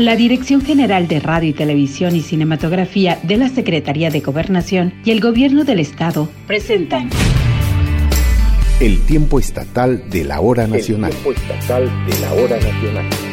La Dirección General de Radio y Televisión y Cinematografía de la Secretaría de Gobernación y el Gobierno del Estado presentan el tiempo estatal de la hora nacional. El tiempo estatal de la hora nacional.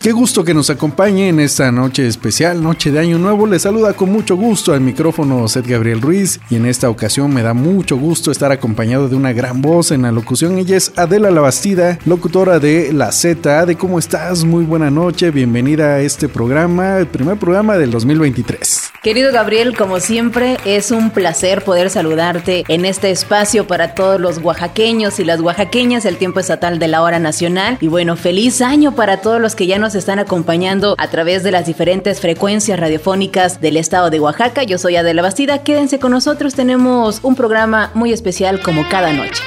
Qué gusto que nos acompañe en esta noche especial, noche de Año Nuevo. Le saluda con mucho gusto al micrófono Seth Gabriel Ruiz y en esta ocasión me da mucho gusto estar acompañado de una gran voz en la locución. Ella es Adela Labastida, locutora de La Z. de ¿cómo estás? Muy buena noche, bienvenida a este programa, el primer programa del 2023. Querido Gabriel, como siempre, es un placer poder saludarte en este espacio para todos los oaxaqueños y las oaxaqueñas, el tiempo estatal de la hora nacional. Y bueno, feliz año para todos los que ya nos están acompañando a través de las diferentes frecuencias radiofónicas del estado de Oaxaca. Yo soy Adela Bastida, quédense con nosotros, tenemos un programa muy especial como cada noche.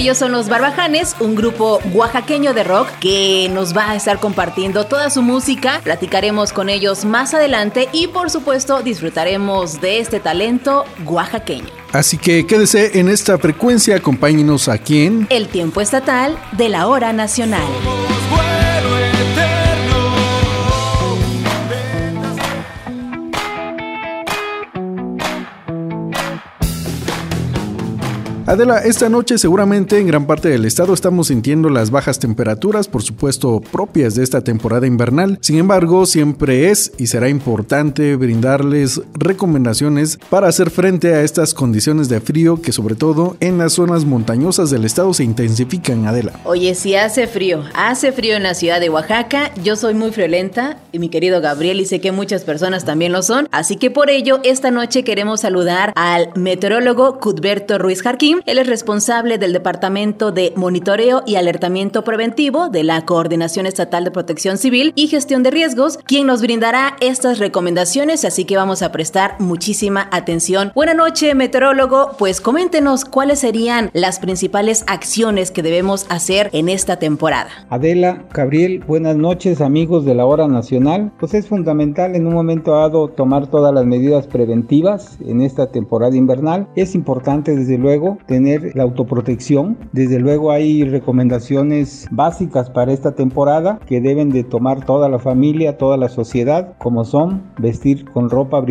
Ellos son los Barbajanes, un grupo oaxaqueño de rock que nos va a estar compartiendo toda su música. Platicaremos con ellos más adelante y por supuesto disfrutaremos de este talento oaxaqueño. Así que quédese en esta frecuencia, acompáñenos aquí en El tiempo estatal de la hora nacional. Adela, esta noche seguramente en gran parte del estado estamos sintiendo las bajas temperaturas, por supuesto propias de esta temporada invernal. Sin embargo, siempre es y será importante brindarles recomendaciones para hacer frente a estas condiciones de frío que sobre todo en las zonas montañosas del estado se intensifican, Adela. Oye, si hace frío, hace frío en la ciudad de Oaxaca, yo soy muy friolenta y mi querido Gabriel y sé que muchas personas también lo son, así que por ello esta noche queremos saludar al meteorólogo Cudberto Ruiz Jarquín él es responsable del Departamento de Monitoreo y Alertamiento Preventivo de la Coordinación Estatal de Protección Civil y Gestión de Riesgos, quien nos brindará estas recomendaciones, así que vamos a prestar muchísima atención. Buenas noches, meteorólogo. Pues coméntenos cuáles serían las principales acciones que debemos hacer en esta temporada. Adela, Gabriel, buenas noches, amigos de la Hora Nacional. Pues es fundamental en un momento dado tomar todas las medidas preventivas en esta temporada invernal. Es importante, desde luego, tener la autoprotección. Desde luego hay recomendaciones básicas para esta temporada que deben de tomar toda la familia, toda la sociedad, como son vestir con ropa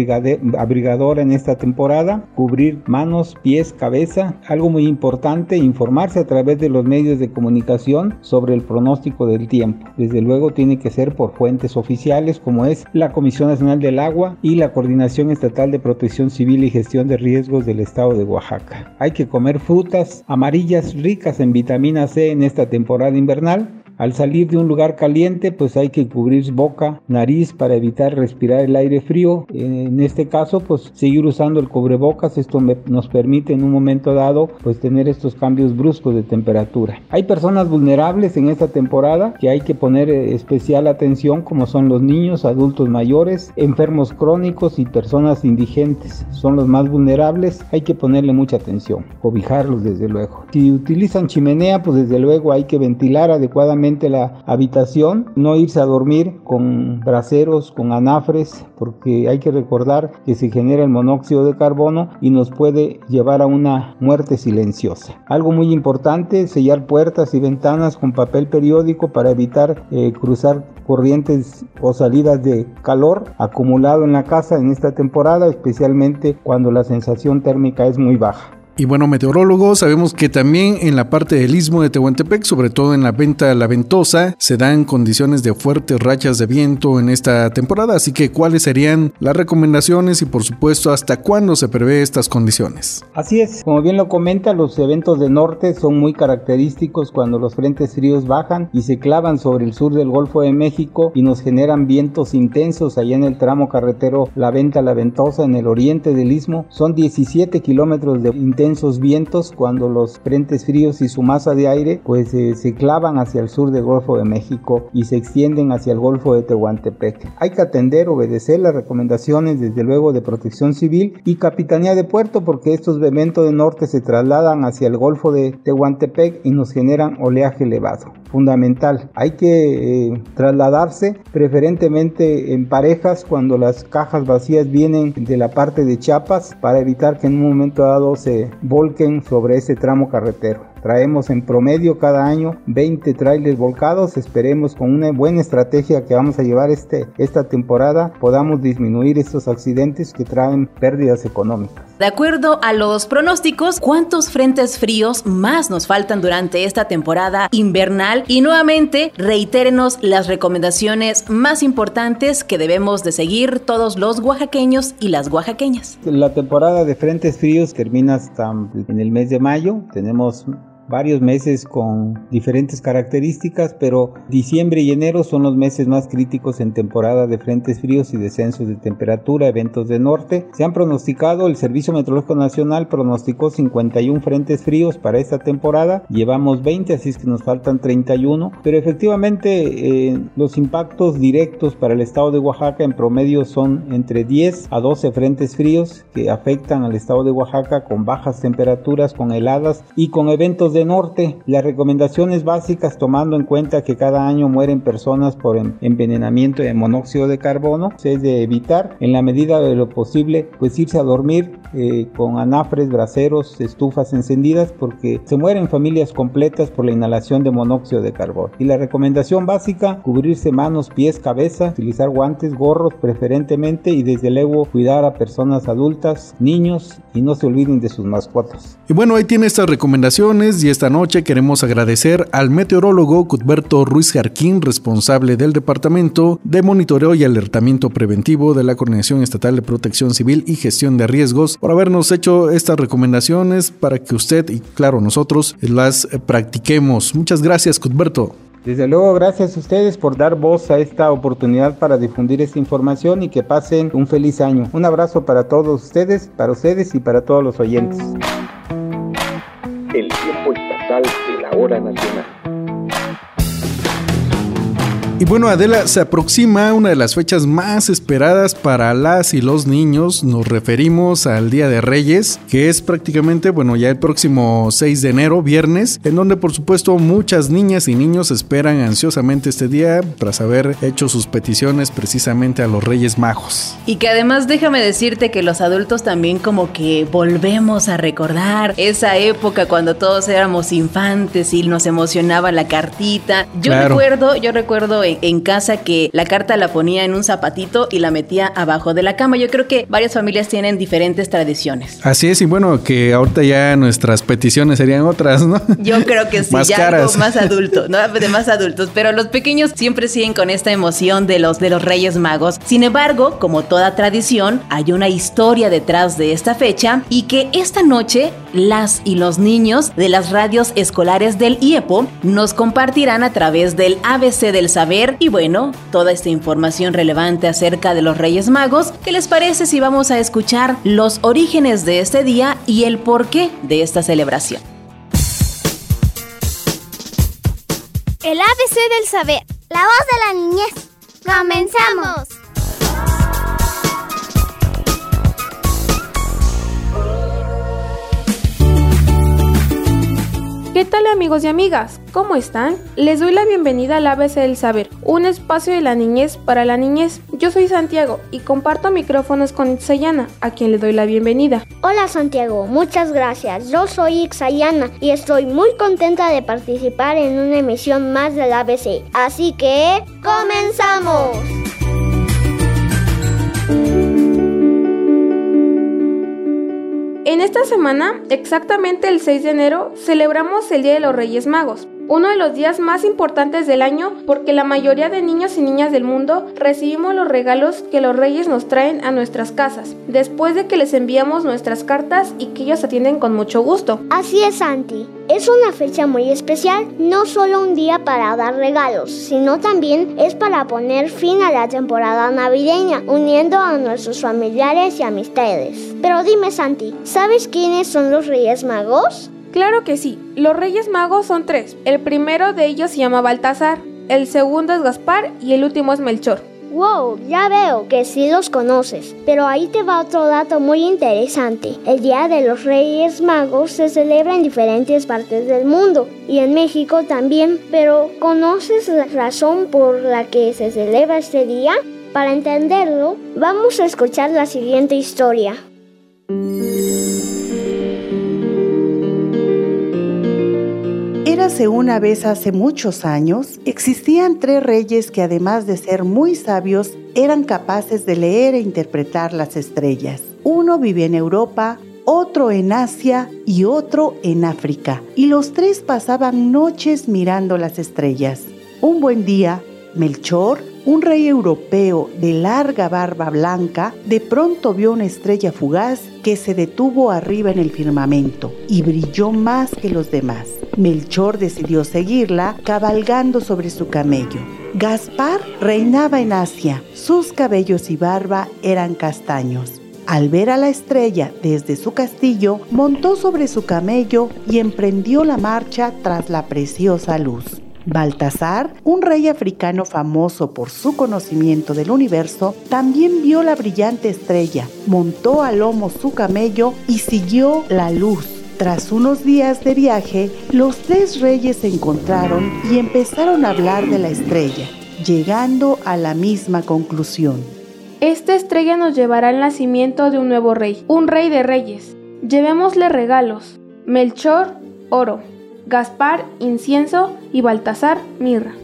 abrigadora en esta temporada, cubrir manos, pies, cabeza. Algo muy importante, informarse a través de los medios de comunicación sobre el pronóstico del tiempo. Desde luego tiene que ser por fuentes oficiales como es la Comisión Nacional del Agua y la Coordinación Estatal de Protección Civil y Gestión de Riesgos del Estado de Oaxaca. Hay que comer frutas amarillas ricas en vitamina C en esta temporada invernal al salir de un lugar caliente, pues hay que cubrir boca, nariz para evitar respirar el aire frío. En este caso, pues seguir usando el cubrebocas. Esto nos permite en un momento dado, pues tener estos cambios bruscos de temperatura. Hay personas vulnerables en esta temporada que hay que poner eh, especial atención, como son los niños, adultos mayores, enfermos crónicos y personas indigentes. Son los más vulnerables. Hay que ponerle mucha atención, cobijarlos desde luego. Si utilizan chimenea, pues desde luego hay que ventilar adecuadamente la habitación, no irse a dormir con braseros, con anafres, porque hay que recordar que se genera el monóxido de carbono y nos puede llevar a una muerte silenciosa. Algo muy importante, sellar puertas y ventanas con papel periódico para evitar eh, cruzar corrientes o salidas de calor acumulado en la casa en esta temporada, especialmente cuando la sensación térmica es muy baja. Y bueno, meteorólogos, sabemos que también en la parte del istmo de Tehuantepec, sobre todo en la venta La Ventosa, se dan condiciones de fuertes rachas de viento en esta temporada. Así que, ¿cuáles serían las recomendaciones y, por supuesto, hasta cuándo se prevé estas condiciones? Así es, como bien lo comenta, los eventos de norte son muy característicos cuando los frentes fríos bajan y se clavan sobre el sur del Golfo de México y nos generan vientos intensos allá en el tramo carretero La Venta La Ventosa en el oriente del istmo. Son 17 kilómetros de intenso intensos vientos cuando los frentes fríos y su masa de aire pues se clavan hacia el sur del Golfo de México y se extienden hacia el Golfo de Tehuantepec. Hay que atender, obedecer las recomendaciones desde luego de protección civil y capitanía de puerto porque estos eventos de norte se trasladan hacia el Golfo de Tehuantepec y nos generan oleaje elevado. Fundamental, hay que eh, trasladarse preferentemente en parejas cuando las cajas vacías vienen de la parte de Chiapas para evitar que en un momento dado se volquen sobre ese tramo carretero. Traemos en promedio cada año 20 trailers volcados. Esperemos con una buena estrategia que vamos a llevar este, esta temporada podamos disminuir estos accidentes que traen pérdidas económicas. De acuerdo a los pronósticos, ¿cuántos frentes fríos más nos faltan durante esta temporada invernal? Y nuevamente, reitérenos las recomendaciones más importantes que debemos de seguir todos los oaxaqueños y las oaxaqueñas. La temporada de frentes fríos termina hasta en el mes de mayo. Tenemos varios meses con diferentes características, pero diciembre y enero son los meses más críticos en temporada de frentes fríos y descensos de temperatura, eventos de norte. Se han pronosticado, el Servicio Meteorológico Nacional pronosticó 51 frentes fríos para esta temporada, llevamos 20, así es que nos faltan 31, pero efectivamente eh, los impactos directos para el estado de Oaxaca en promedio son entre 10 a 12 frentes fríos que afectan al estado de Oaxaca con bajas temperaturas, con heladas y con eventos de norte, las recomendaciones básicas tomando en cuenta que cada año mueren personas por envenenamiento de monóxido de carbono es de evitar en la medida de lo posible pues irse a dormir eh, con anafres, braseros, estufas encendidas porque se mueren familias completas por la inhalación de monóxido de carbono. Y la recomendación básica, cubrirse manos, pies, cabeza, utilizar guantes, gorros preferentemente y desde luego cuidar a personas adultas, niños y no se olviden de sus mascotas. Y bueno, ahí tiene estas recomendaciones esta noche queremos agradecer al meteorólogo Cuthberto Ruiz Jarquín, responsable del Departamento de Monitoreo y Alertamiento Preventivo de la Coordinación Estatal de Protección Civil y Gestión de Riesgos, por habernos hecho estas recomendaciones para que usted y claro nosotros las practiquemos. Muchas gracias Cuthberto. Desde luego, gracias a ustedes por dar voz a esta oportunidad para difundir esta información y que pasen un feliz año. Un abrazo para todos ustedes, para ustedes y para todos los oyentes. El tiempo estatal de la hora nacional. Y bueno, Adela, se aproxima una de las fechas más esperadas para las y los niños. Nos referimos al Día de Reyes, que es prácticamente, bueno, ya el próximo 6 de enero, viernes, en donde por supuesto muchas niñas y niños esperan ansiosamente este día tras haber hecho sus peticiones precisamente a los Reyes Magos. Y que además déjame decirte que los adultos también como que volvemos a recordar esa época cuando todos éramos infantes y nos emocionaba la cartita. Yo recuerdo, yo recuerdo en, casa que la carta la ponía en un zapatito y la metía abajo de la cama. Yo creo que varias familias tienen diferentes tradiciones. Así es, y bueno, que ahorita ya nuestras peticiones serían otras, ¿no? Yo creo que sí, más ya algo más adulto, ¿no? De más adultos, pero los pequeños siempre siguen con esta emoción de los de los Reyes Magos. Sin embargo, como toda tradición, hay una historia detrás de esta fecha y que esta noche las y los niños de las radios escolares del IEPO nos compartirán a través del ABC del Saber y bueno, toda esta información relevante acerca de los Reyes Magos. ¿Qué les parece si vamos a escuchar los orígenes de este día y el porqué de esta celebración? El ABC del Saber, la voz de la niñez. ¡Comenzamos! ¿Qué tal amigos y amigas? ¿Cómo están? Les doy la bienvenida al ABC del Saber, un espacio de la niñez para la niñez. Yo soy Santiago y comparto micrófonos con Itzayana, a quien le doy la bienvenida. Hola Santiago, muchas gracias. Yo soy Itzayana y estoy muy contenta de participar en una emisión más del ABC. Así que, ¡comenzamos! En esta semana, exactamente el 6 de enero, celebramos el Día de los Reyes Magos. Uno de los días más importantes del año porque la mayoría de niños y niñas del mundo recibimos los regalos que los reyes nos traen a nuestras casas, después de que les enviamos nuestras cartas y que ellos atienden con mucho gusto. Así es, Santi. Es una fecha muy especial, no solo un día para dar regalos, sino también es para poner fin a la temporada navideña, uniendo a nuestros familiares y amistades. Pero dime, Santi, ¿sabes quiénes son los Reyes Magos? Claro que sí, los Reyes Magos son tres. El primero de ellos se llama Baltasar, el segundo es Gaspar y el último es Melchor. Wow, ya veo que sí los conoces, pero ahí te va otro dato muy interesante. El Día de los Reyes Magos se celebra en diferentes partes del mundo y en México también, pero ¿conoces la razón por la que se celebra este día? Para entenderlo, vamos a escuchar la siguiente historia. Una vez hace muchos años, existían tres reyes que además de ser muy sabios, eran capaces de leer e interpretar las estrellas. Uno vivía en Europa, otro en Asia y otro en África, y los tres pasaban noches mirando las estrellas. Un buen día, Melchor, un rey europeo de larga barba blanca, de pronto vio una estrella fugaz que se detuvo arriba en el firmamento y brilló más que los demás. Melchor decidió seguirla cabalgando sobre su camello. Gaspar reinaba en Asia, sus cabellos y barba eran castaños. Al ver a la estrella desde su castillo, montó sobre su camello y emprendió la marcha tras la preciosa luz. Baltasar, un rey africano famoso por su conocimiento del universo, también vio la brillante estrella, montó a lomo su camello y siguió la luz. Tras unos días de viaje, los tres reyes se encontraron y empezaron a hablar de la estrella, llegando a la misma conclusión. Esta estrella nos llevará al nacimiento de un nuevo rey, un rey de reyes. Llevémosle regalos. Melchor, oro. Gaspar, incienso y Baltasar, mirra.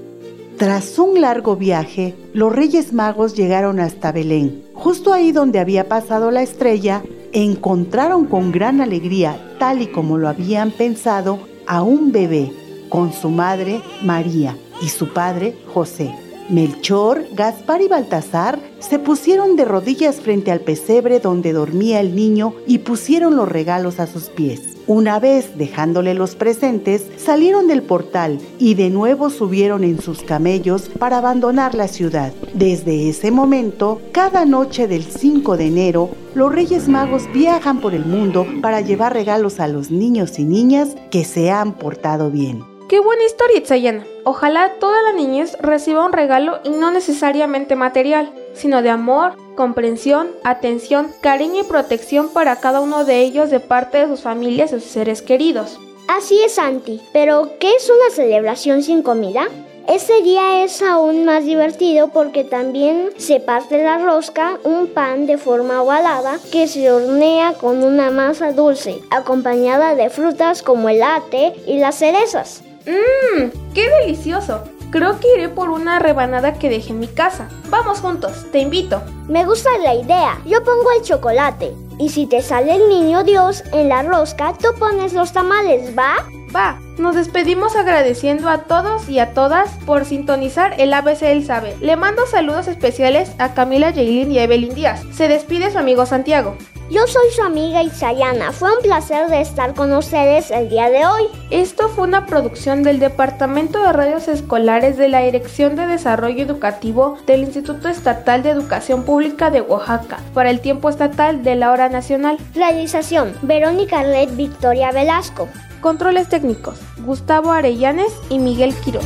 Tras un largo viaje, los Reyes Magos llegaron hasta Belén. Justo ahí donde había pasado la estrella, encontraron con gran alegría, tal y como lo habían pensado, a un bebé con su madre María y su padre José. Melchor, Gaspar y Baltasar se pusieron de rodillas frente al pesebre donde dormía el niño y pusieron los regalos a sus pies. Una vez dejándole los presentes, salieron del portal y de nuevo subieron en sus camellos para abandonar la ciudad. Desde ese momento, cada noche del 5 de enero, los Reyes Magos viajan por el mundo para llevar regalos a los niños y niñas que se han portado bien. Qué buena historia, Itzayana. Ojalá toda la niñez reciba un regalo y no necesariamente material, sino de amor, comprensión, atención, cariño y protección para cada uno de ellos de parte de sus familias y sus seres queridos. Así es, Santi. Pero, ¿qué es una celebración sin comida? Este día es aún más divertido porque también se parte la rosca, un pan de forma ovalada que se hornea con una masa dulce, acompañada de frutas como el ate y las cerezas. ¡Mmm! ¡Qué delicioso! Creo que iré por una rebanada que dejé en mi casa. Vamos juntos, te invito. Me gusta la idea. Yo pongo el chocolate. Y si te sale el niño Dios en la rosca, tú pones los tamales, ¿va? Va. Nos despedimos agradeciendo a todos y a todas por sintonizar el ABC del Saber. Le mando saludos especiales a Camila Jaylin y a Evelyn Díaz. Se despide su amigo Santiago. Yo soy su amiga Isayana. Fue un placer de estar con ustedes el día de hoy. Esto fue una producción del Departamento de Radios Escolares de la Dirección de Desarrollo Educativo del Instituto Estatal de Educación Pública de Oaxaca para el tiempo estatal de la hora nacional. Realización: Verónica Red Victoria Velasco. Controles técnicos: Gustavo Arellanes y Miguel Quiroz.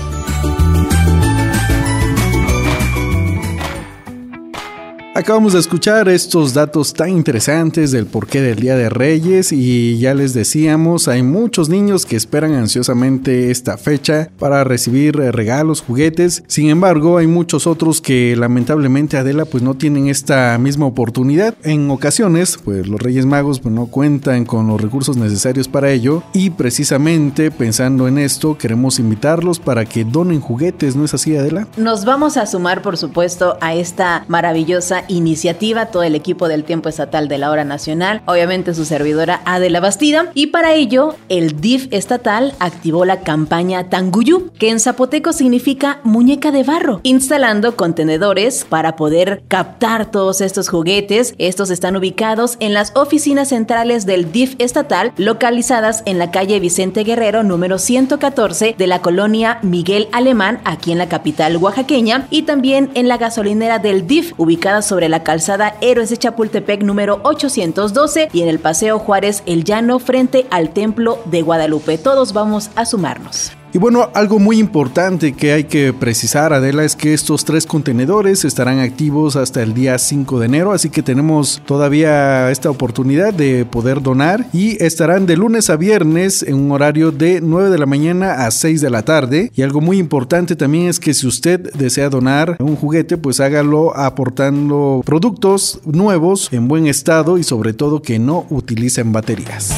Acabamos de escuchar estos datos tan interesantes del porqué del Día de Reyes y ya les decíamos, hay muchos niños que esperan ansiosamente esta fecha para recibir regalos, juguetes. Sin embargo, hay muchos otros que lamentablemente Adela pues no tienen esta misma oportunidad. En ocasiones, pues los Reyes Magos pues, no cuentan con los recursos necesarios para ello y precisamente pensando en esto queremos invitarlos para que donen juguetes, ¿no es así Adela? Nos vamos a sumar por supuesto a esta maravillosa iniciativa, todo el equipo del tiempo estatal de la hora nacional, obviamente su servidora Adela Bastida, y para ello el DIF estatal activó la campaña Tanguyú, que en zapoteco significa muñeca de barro, instalando contenedores para poder captar todos estos juguetes. Estos están ubicados en las oficinas centrales del DIF estatal, localizadas en la calle Vicente Guerrero número 114 de la colonia Miguel Alemán, aquí en la capital oaxaqueña, y también en la gasolinera del DIF, ubicada sobre la calzada Héroes de Chapultepec número 812 y en el Paseo Juárez El Llano frente al Templo de Guadalupe. Todos vamos a sumarnos. Y bueno, algo muy importante que hay que precisar, Adela, es que estos tres contenedores estarán activos hasta el día 5 de enero, así que tenemos todavía esta oportunidad de poder donar y estarán de lunes a viernes en un horario de 9 de la mañana a 6 de la tarde. Y algo muy importante también es que si usted desea donar un juguete, pues hágalo aportando productos nuevos en buen estado y sobre todo que no utilicen baterías.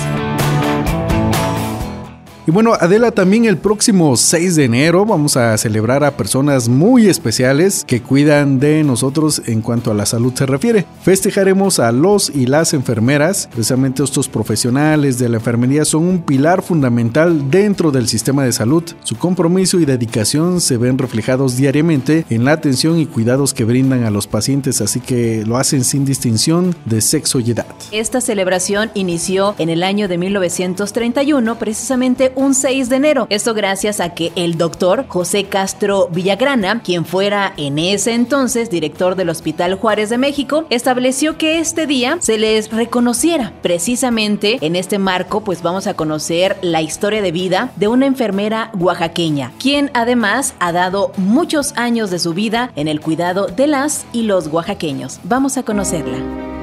Y bueno, Adela, también el próximo 6 de enero vamos a celebrar a personas muy especiales que cuidan de nosotros en cuanto a la salud se refiere. Festejaremos a los y las enfermeras, precisamente estos profesionales de la enfermería son un pilar fundamental dentro del sistema de salud. Su compromiso y dedicación se ven reflejados diariamente en la atención y cuidados que brindan a los pacientes, así que lo hacen sin distinción de sexo y edad. Esta celebración inició en el año de 1931, precisamente un 6 de enero. Esto gracias a que el doctor José Castro Villagrana, quien fuera en ese entonces director del Hospital Juárez de México, estableció que este día se les reconociera. Precisamente en este marco, pues vamos a conocer la historia de vida de una enfermera oaxaqueña, quien además ha dado muchos años de su vida en el cuidado de las y los oaxaqueños. Vamos a conocerla.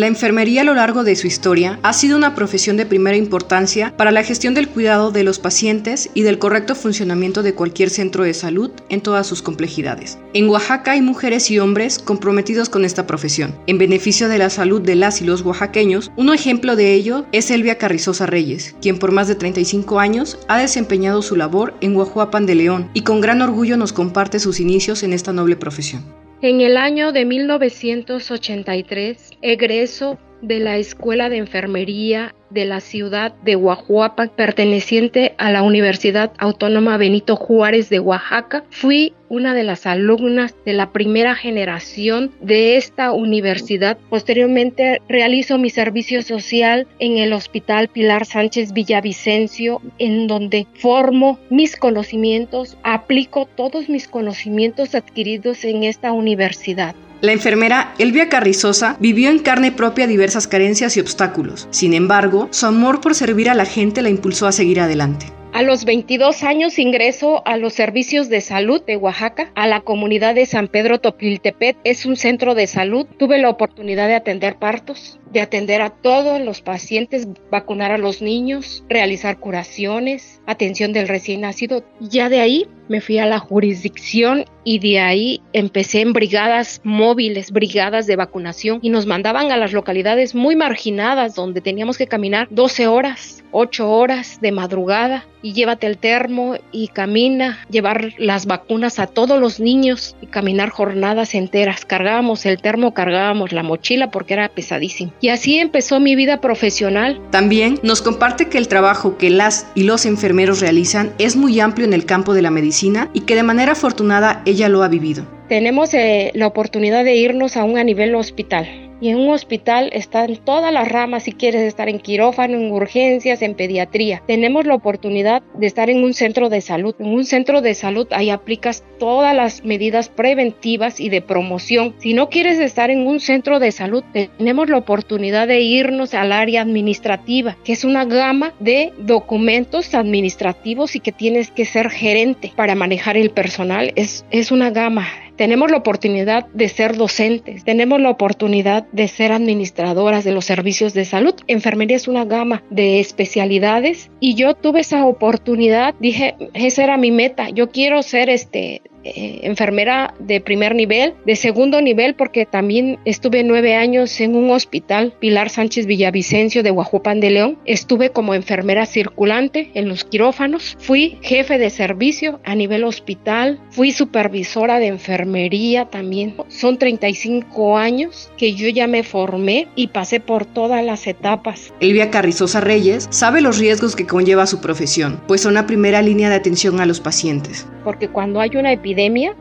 La enfermería a lo largo de su historia ha sido una profesión de primera importancia para la gestión del cuidado de los pacientes y del correcto funcionamiento de cualquier centro de salud en todas sus complejidades. En Oaxaca hay mujeres y hombres comprometidos con esta profesión, en beneficio de la salud de las y los oaxaqueños. Un ejemplo de ello es Elvia Carrizosa Reyes, quien por más de 35 años ha desempeñado su labor en Guajuapan de León y con gran orgullo nos comparte sus inicios en esta noble profesión. En el año de 1983 egreso de la Escuela de Enfermería de la ciudad de Oaxaca, perteneciente a la Universidad Autónoma Benito Juárez de Oaxaca. Fui una de las alumnas de la primera generación de esta universidad. Posteriormente realizo mi servicio social en el Hospital Pilar Sánchez Villavicencio, en donde formo mis conocimientos, aplico todos mis conocimientos adquiridos en esta universidad. La enfermera Elvia Carrizosa vivió en carne propia diversas carencias y obstáculos. Sin embargo, su amor por servir a la gente la impulsó a seguir adelante. A los 22 años ingreso a los servicios de salud de Oaxaca, a la comunidad de San Pedro Topiltepet. Es un centro de salud. Tuve la oportunidad de atender partos, de atender a todos los pacientes, vacunar a los niños, realizar curaciones, atención del recién nacido. Ya de ahí me fui a la jurisdicción y de ahí empecé en brigadas móviles, brigadas de vacunación y nos mandaban a las localidades muy marginadas donde teníamos que caminar 12 horas, 8 horas de madrugada y llévate el termo y camina, llevar las vacunas a todos los niños y caminar jornadas enteras. Cargábamos el termo, cargábamos la mochila porque era pesadísimo. Y así empezó mi vida profesional. También nos comparte que el trabajo que las y los enfermeros realizan es muy amplio en el campo de la medicina y que de manera afortunada ella lo ha vivido. Tenemos eh, la oportunidad de irnos aún a nivel hospital y en un hospital están todas las ramas si quieres estar en quirófano, en urgencias, en pediatría. Tenemos la oportunidad de estar en un centro de salud. En un centro de salud ahí aplicas todas las medidas preventivas y de promoción. Si no quieres estar en un centro de salud, tenemos la oportunidad de irnos al área administrativa, que es una gama de documentos administrativos y que tienes que ser gerente para manejar el personal. Es, es una gama tenemos la oportunidad de ser docentes, tenemos la oportunidad de ser administradoras de los servicios de salud. Enfermería es una gama de especialidades y yo tuve esa oportunidad, dije, esa era mi meta, yo quiero ser este eh, enfermera de primer nivel, de segundo nivel, porque también estuve nueve años en un hospital, Pilar Sánchez Villavicencio de Guajupan de León. Estuve como enfermera circulante en los quirófanos. Fui jefe de servicio a nivel hospital. Fui supervisora de enfermería también. Son 35 años que yo ya me formé y pasé por todas las etapas. Elvia Carrizosa Reyes sabe los riesgos que conlleva su profesión, pues son la primera línea de atención a los pacientes. Porque cuando hay una epidemia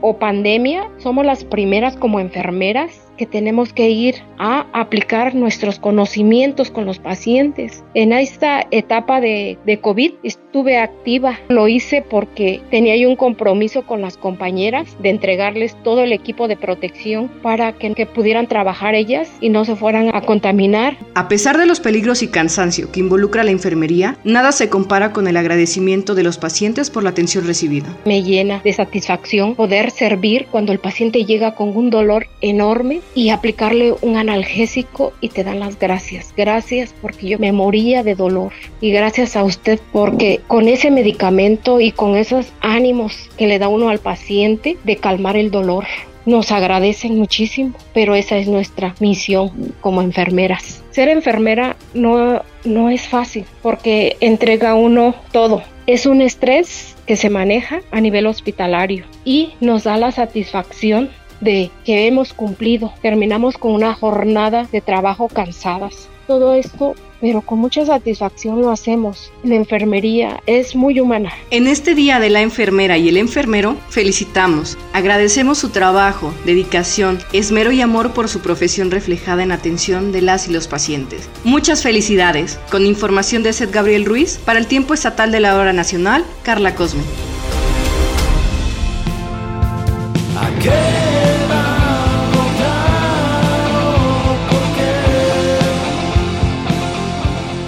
o pandemia, somos las primeras como enfermeras que tenemos que ir a aplicar nuestros conocimientos con los pacientes. En esta etapa de, de, COVID estuve activa. Lo hice porque tenía yo un compromiso con las compañeras de entregarles todo el equipo de protección para que, que pudieran trabajar ellas y no se fueran a contaminar. A pesar de los peligros y cansancio que involucra la enfermería, nada se compara con el agradecimiento de los pacientes por la atención recibida. Me llena de satisfacción poder servir cuando el paciente llega con un dolor enorme y aplicarle un analgésico y te dan las gracias. Gracias porque yo me moría de dolor y gracias a usted porque con ese medicamento y con esos ánimos que le da uno al paciente de calmar el dolor. Nos agradecen muchísimo, pero esa es nuestra misión como enfermeras. Ser enfermera no, no es fácil porque entrega uno todo. Es un estrés que se maneja a nivel hospitalario y nos da la satisfacción de que hemos cumplido. Terminamos con una jornada de trabajo cansadas. Todo esto, pero con mucha satisfacción lo hacemos. La enfermería es muy humana. En este Día de la Enfermera y el Enfermero, felicitamos, agradecemos su trabajo, dedicación, esmero y amor por su profesión reflejada en atención de las y los pacientes. Muchas felicidades. Con información de Seth Gabriel Ruiz, para el tiempo estatal de la hora nacional, Carla Cosme.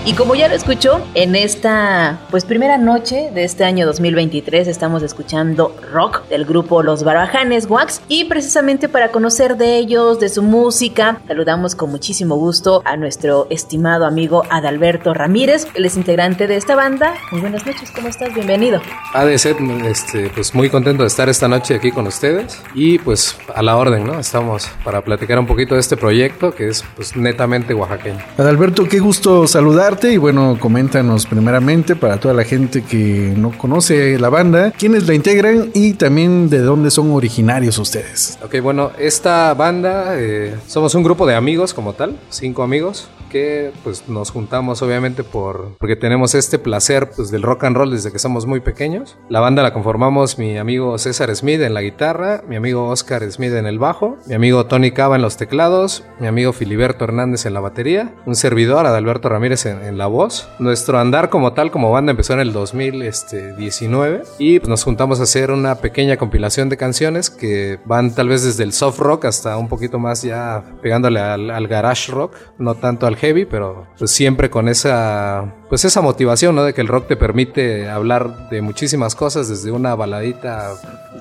Y como ya lo escuchó, en esta pues primera noche de este año 2023 estamos escuchando rock del grupo Los Barajanes Wax y precisamente para conocer de ellos, de su música, saludamos con muchísimo gusto a nuestro estimado amigo Adalberto Ramírez, él es integrante de esta banda. Muy buenas noches, ¿cómo estás? Bienvenido. ADC, este, pues muy contento de estar esta noche aquí con ustedes y pues a la orden, ¿no? Estamos para platicar un poquito de este proyecto que es pues netamente oaxaqueño. Adalberto, qué gusto y bueno, coméntanos primeramente para toda la gente que no conoce la banda, quiénes la integran y también de dónde son originarios ustedes. Ok, bueno, esta banda eh, somos un grupo de amigos como tal, cinco amigos que pues nos juntamos obviamente por porque tenemos este placer pues del rock and roll desde que somos muy pequeños. La banda la conformamos mi amigo César Smith en la guitarra, mi amigo Oscar Smith en el bajo, mi amigo Tony Cava en los teclados, mi amigo Filiberto Hernández en la batería, un servidor Adalberto Ramírez en, en la voz. Nuestro andar como tal como banda empezó en el 2019 y pues, nos juntamos a hacer una pequeña compilación de canciones que van tal vez desde el soft rock hasta un poquito más ya pegándole al, al garage rock, no tanto al heavy, pero pues siempre con esa pues esa motivación, ¿no? De que el rock te permite hablar de muchísimas cosas, desde una baladita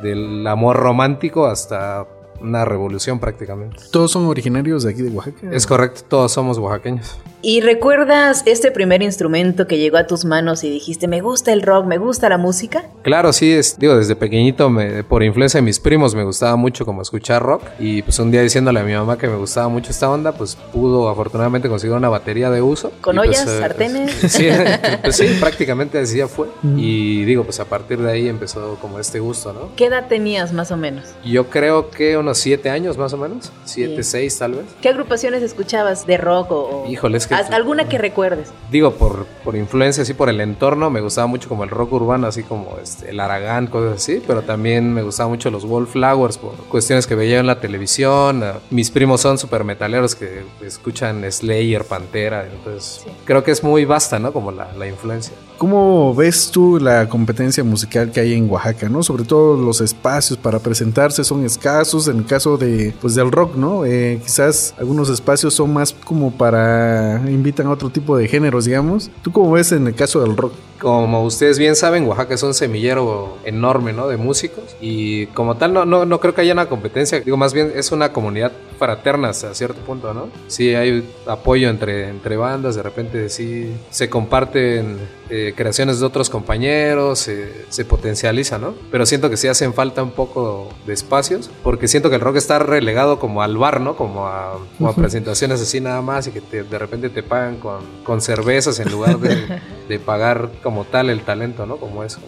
del amor romántico hasta una revolución prácticamente. ¿Todos son originarios de aquí de Oaxaca? Es correcto, todos somos oaxaqueños. ¿Y recuerdas este primer instrumento que llegó a tus manos y dijiste, me gusta el rock, me gusta la música? Claro, sí, es, digo, desde pequeñito, me, por influencia de mis primos, me gustaba mucho como escuchar rock. Y pues un día diciéndole a mi mamá que me gustaba mucho esta onda, pues pudo afortunadamente conseguir una batería de uso. ¿Con y, ollas, pues, eh, sartenes? Sí, pues sí, prácticamente así ya fue. Y digo, pues a partir de ahí empezó como este gusto, ¿no? ¿Qué edad tenías más o menos? Yo creo que unos siete años más o menos, siete, seis tal vez. ¿Qué agrupaciones escuchabas de rock o...? Híjole, es que- ¿Al- ¿Alguna que recuerdes? Digo, por, por influencia, así por el entorno, me gustaba mucho como el rock urbano, así como este, el Aragán, cosas así, pero también me gustaban mucho los Wallflowers por cuestiones que veía en la televisión. Ah, Mis primos son super metaleros que escuchan Slayer, Pantera, entonces creo que es muy vasta, ¿no? Como la, la influencia. ¿Cómo ves tú la competencia musical que hay en Oaxaca, no? Sobre todo los espacios para presentarse son escasos. En el caso de, pues, del rock, ¿no? Eh, quizás algunos espacios son más como para invitan a otro tipo de géneros, digamos. ¿Tú cómo ves en el caso del rock? Como ustedes bien saben, Oaxaca es un semillero enorme, ¿no? De músicos. Y como tal, no, no, no creo que haya una competencia. Digo, más bien es una comunidad fraterna hasta cierto punto, ¿no? Sí hay apoyo entre, entre bandas, de repente sí se comparten eh, creaciones de otros compañeros, se, se potencializa, ¿no? Pero siento que sí hacen falta un poco de espacios, porque siento que el rock está relegado como al bar, ¿no? Como a, como a presentaciones así nada más y que te- de repente te pagan con, con cervezas en lugar de, de pagar como tal el talento, ¿no? Como eso.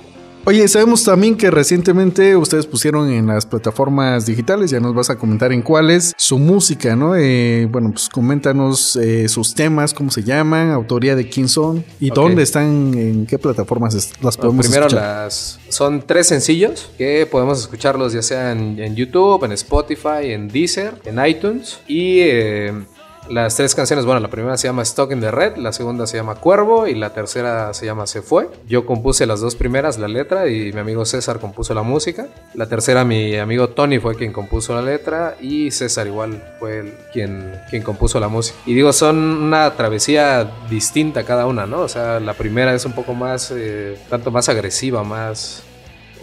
Oye, sabemos también que recientemente ustedes pusieron en las plataformas digitales, ya nos vas a comentar en cuáles, su música, ¿no? Eh, bueno, pues coméntanos eh, sus temas, cómo se llaman, autoría de quién son y dónde están, en qué plataformas las Bueno, podemos primero escuchar. las son tres sencillos que podemos escucharlos ya sea en, en YouTube, en Spotify, en Deezer, en iTunes y eh, las tres canciones, bueno, la primera se llama Stuck in the Red, la segunda se llama Cuervo y la tercera se llama Se fue. Yo compuse las dos primeras, la letra y mi amigo César compuso la música. La tercera mi amigo Tony fue quien compuso la letra y César igual fue quien, quien compuso la música. Y digo, son una travesía distinta cada una, ¿no? O sea, la primera es un poco más, eh, tanto más agresiva, más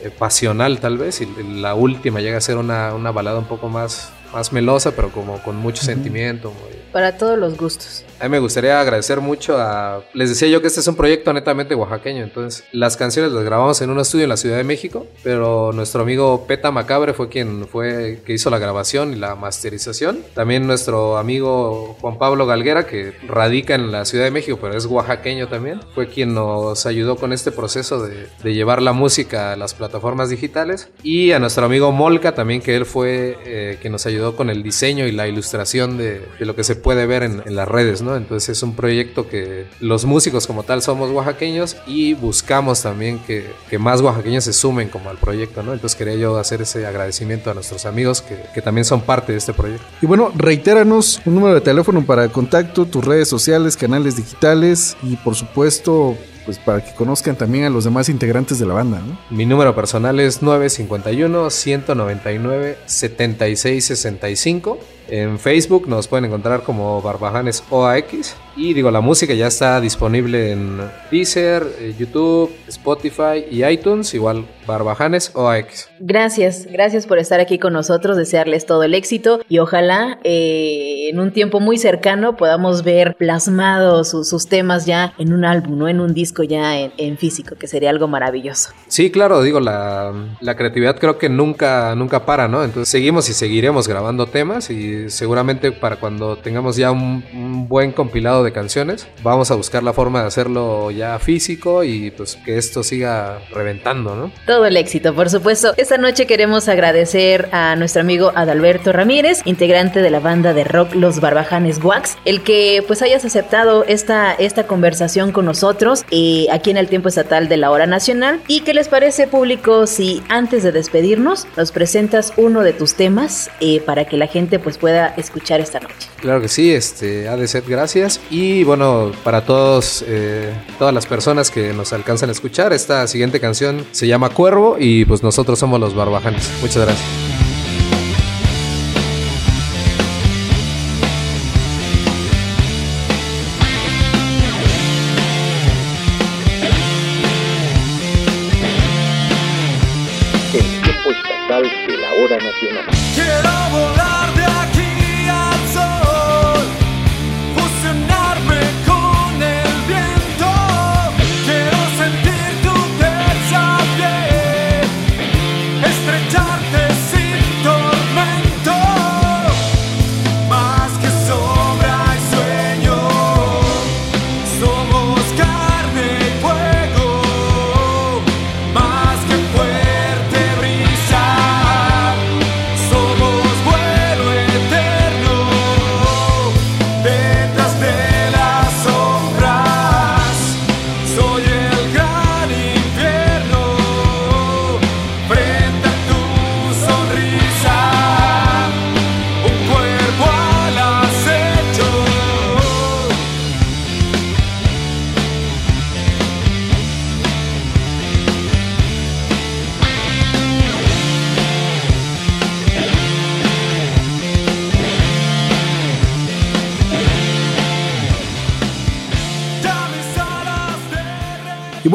eh, pasional tal vez, y la última llega a ser una, una balada un poco más, más melosa, pero como con mucho sentimiento. muy- Para todos los gustos. A mí me gustaría agradecer mucho a... Les decía yo que este es un proyecto netamente oaxaqueño, entonces las canciones las grabamos en un estudio en la Ciudad de México, pero nuestro amigo Peta Macabre fue quien fue que hizo la grabación y la masterización. También nuestro amigo Juan Pablo Galguera, que radica en la Ciudad de México, pero es oaxaqueño también, fue quien nos ayudó con este proceso de, de llevar la música a las plataformas digitales. Y a nuestro amigo Molca también, que él fue eh, quien nos ayudó con el diseño y la ilustración de, de lo que se puede ver en, en las redes, ¿no? Entonces es un proyecto que los músicos como tal somos oaxaqueños y buscamos también que, más oaxaqueños se sumen como al proyecto, ¿no? Entonces quería yo hacer ese agradecimiento a nuestros amigos que, también son parte de este proyecto. Y bueno, reitéranos un número de teléfono para contacto, tus redes sociales, canales digitales y por supuesto, pues para que conozcan también a los demás integrantes de la banda, ¿no? Mi número personal es 951-199-7665. En Facebook nos pueden encontrar como Barbajanes OAX. Y digo, la música ya está disponible en Deezer, eh, YouTube, Spotify y iTunes. Igual Barbajanes OAX. Gracias, gracias por estar aquí con nosotros, desearles todo el éxito y ojalá eh, en un tiempo muy cercano podamos ver plasmados sus, sus temas ya en un álbum, no en un disco ya en, en físico, que sería algo maravilloso. Sí, claro, digo, la, la creatividad creo que nunca, nunca para, ¿no? Entonces seguimos y seguiremos grabando temas y seguramente para cuando tengamos ya un, un buen compilado de canciones, vamos a buscar la forma de hacerlo ya físico y pues que esto siga reventando, ¿no? Todo el éxito, por supuesto. Esta noche queremos agradecer a nuestro amigo Adalberto Ramírez, integrante de la banda de rock Los Barbajanes Wax, el que pues hayas aceptado esta, esta conversación con nosotros eh, aquí en el tiempo estatal de la hora nacional. ¿Y qué les parece público si antes de despedirnos nos presentas uno de tus temas eh, para que la gente pues pueda escuchar esta noche? Claro que sí, este, ADZ, gracias. Y bueno, para todos, eh, todas las personas que nos alcanzan a escuchar, esta siguiente canción se llama Cuervo y pues nosotros somos los Barbajanes. Muchas gracias.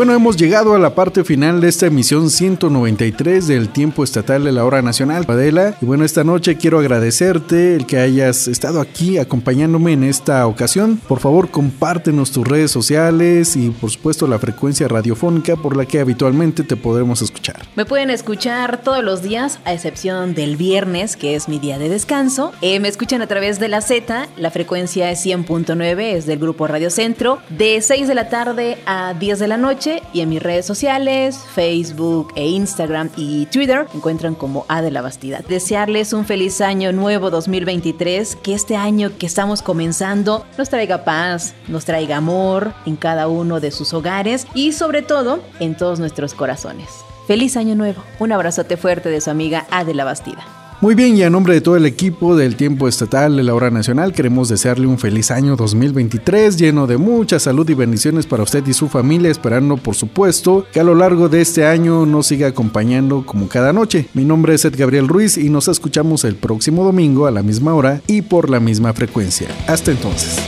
Bueno, hemos llegado a la parte final de esta emisión 193 del tiempo estatal de la hora nacional, Padela. Y bueno, esta noche quiero agradecerte el que hayas estado aquí acompañándome en esta ocasión. Por favor, compártenos tus redes sociales y por supuesto la frecuencia radiofónica por la que habitualmente te podremos escuchar. Me pueden escuchar todos los días, a excepción del viernes, que es mi día de descanso. Eh, me escuchan a través de la Z, la frecuencia es 100.9, es del grupo Radio Centro, de 6 de la tarde a 10 de la noche y en mis redes sociales, Facebook e Instagram y Twitter, encuentran como A de la Bastida. Desearles un feliz año nuevo 2023, que este año que estamos comenzando nos traiga paz, nos traiga amor en cada uno de sus hogares y sobre todo en todos nuestros corazones. Feliz año nuevo. Un abrazote fuerte de su amiga A de la Bastida. Muy bien, y a nombre de todo el equipo del tiempo estatal de la hora nacional, queremos desearle un feliz año 2023 lleno de mucha salud y bendiciones para usted y su familia, esperando por supuesto que a lo largo de este año nos siga acompañando como cada noche. Mi nombre es Ed Gabriel Ruiz y nos escuchamos el próximo domingo a la misma hora y por la misma frecuencia. Hasta entonces.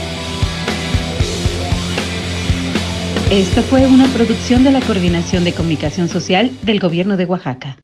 Esto fue una producción de la Coordinación de Comunicación Social del Gobierno de Oaxaca.